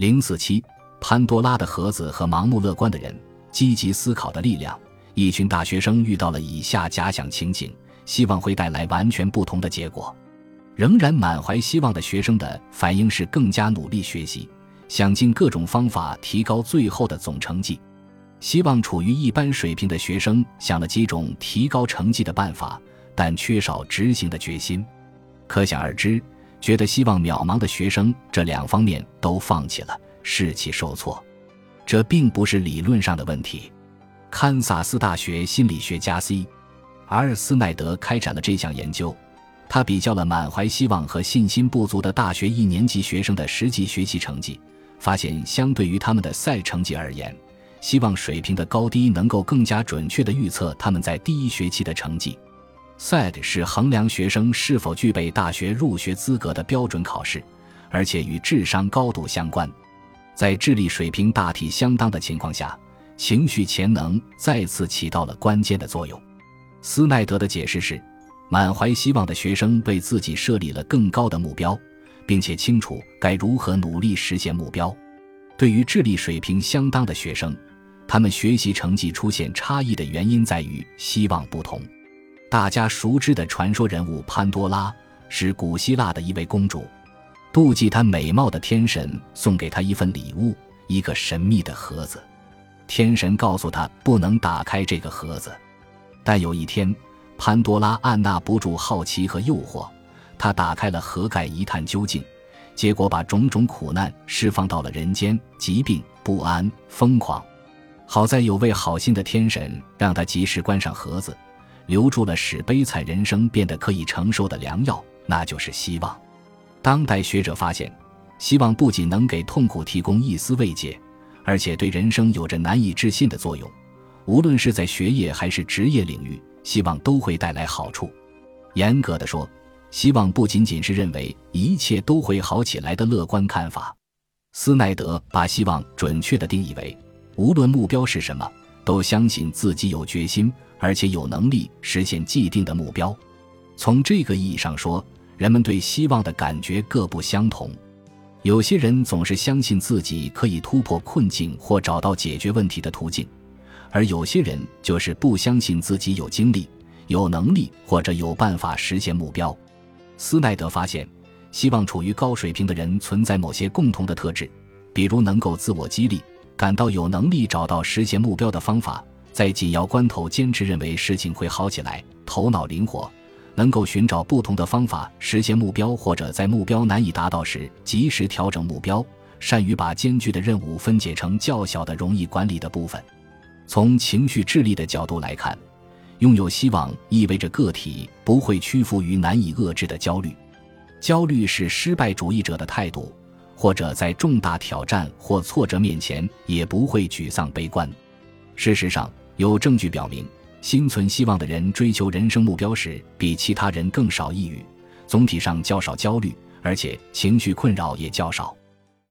零四七，潘多拉的盒子和盲目乐观的人，积极思考的力量。一群大学生遇到了以下假想情景，希望会带来完全不同的结果。仍然满怀希望的学生的反应是更加努力学习，想尽各种方法提高最后的总成绩。希望处于一般水平的学生想了几种提高成绩的办法，但缺少执行的决心。可想而知，觉得希望渺茫的学生这两方面都放弃了，士气受挫。这并不是理论上的问题。堪萨斯大学心理学家 C. 阿尔斯奈德开展了这项研究，他比较了满怀希望和信心不足的大学一年级学生的实际学习成绩，发现相对于他们的赛成绩而言，希望水平的高低能够更加准确地预测他们在第一学期的成绩。SAT 是衡量学生是否具备大学入学资格的标准考试，而且与智商高度相关。在智力水平大体相当的情况下。情绪潜能再次起到了关键的作用。斯奈德的解释是：满怀希望的学生为自己设立了更高的目标，并且清楚该如何努力实现目标。对于智力水平相当的学生，他们学习成绩出现差异的原因在于希望不同。大家熟知的传说人物潘多拉是古希腊的一位公主，妒忌她美貌的天神送给她一份礼物——一个神秘的盒子。天神告诉她不能打开这个盒子，但有一天，潘多拉按捺不住好奇和诱惑，她打开了盒盖一探究竟，结果把种种苦难释放到了人间：疾病、不安、疯狂。好在有位好心的天神让他及时关上盒子，留住了使悲惨人生变得可以承受的良药，那就是希望。当代学者发现，希望不仅能给痛苦提供一丝慰藉。而且对人生有着难以置信的作用，无论是在学业还是职业领域，希望都会带来好处。严格的说，希望不仅仅是认为一切都会好起来的乐观看法。斯奈德把希望准确地定义为，无论目标是什么，都相信自己有决心，而且有能力实现既定的目标。从这个意义上说，人们对希望的感觉各不相同。有些人总是相信自己可以突破困境或找到解决问题的途径，而有些人就是不相信自己有精力、有能力或者有办法实现目标。斯奈德发现，希望处于高水平的人存在某些共同的特质，比如能够自我激励，感到有能力找到实现目标的方法，在紧要关头坚持认为事情会好起来，头脑灵活。能够寻找不同的方法实现目标，或者在目标难以达到时及时调整目标，善于把艰巨的任务分解成较小的、容易管理的部分。从情绪智力的角度来看，拥有希望意味着个体不会屈服于难以遏制的焦虑。焦虑是失败主义者的态度，或者在重大挑战或挫折面前也不会沮丧悲观。事实上，有证据表明。心存希望的人追求人生目标时，比其他人更少抑郁，总体上较少焦虑，而且情绪困扰也较少。